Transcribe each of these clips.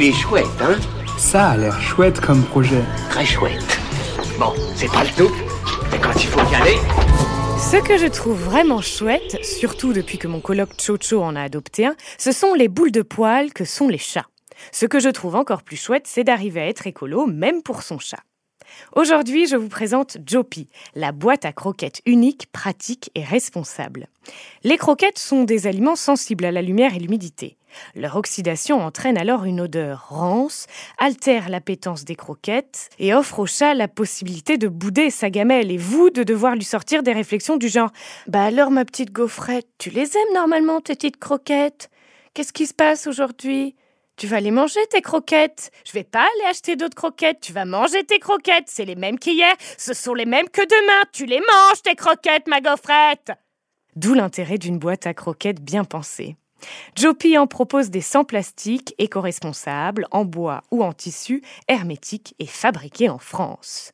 Il est chouette, hein Ça a l'air chouette comme projet. Très chouette. Bon, c'est pas le tout, mais quand il faut y aller... Ce que je trouve vraiment chouette, surtout depuis que mon coloc Chocho en a adopté un, ce sont les boules de poils que sont les chats. Ce que je trouve encore plus chouette, c'est d'arriver à être écolo même pour son chat. Aujourd'hui, je vous présente Jopi, la boîte à croquettes unique, pratique et responsable. Les croquettes sont des aliments sensibles à la lumière et l'humidité. Leur oxydation entraîne alors une odeur rance, altère l'appétence des croquettes et offre au chat la possibilité de bouder sa gamelle et vous de devoir lui sortir des réflexions du genre Bah alors ma petite gaufrette, tu les aimes normalement tes petites croquettes? Qu'est-ce qui se passe aujourd'hui? Tu vas les manger, tes croquettes. Je vais pas aller acheter d'autres croquettes. Tu vas manger tes croquettes. C'est les mêmes qu'hier. Ce sont les mêmes que demain. Tu les manges, tes croquettes, ma gaufrette. D'où l'intérêt d'une boîte à croquettes bien pensée. Jopi en propose des sans plastique, éco-responsables, en bois ou en tissu, hermétiques et fabriqués en France.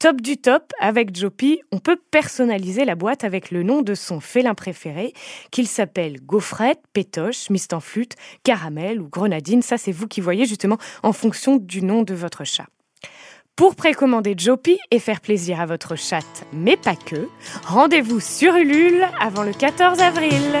Top du top, avec Jopi, on peut personnaliser la boîte avec le nom de son félin préféré, qu'il s'appelle gaufrette, pétoche, flûte, caramel ou grenadine. Ça, c'est vous qui voyez justement en fonction du nom de votre chat. Pour précommander Jopi et faire plaisir à votre chatte, mais pas que, rendez-vous sur Ulule avant le 14 avril.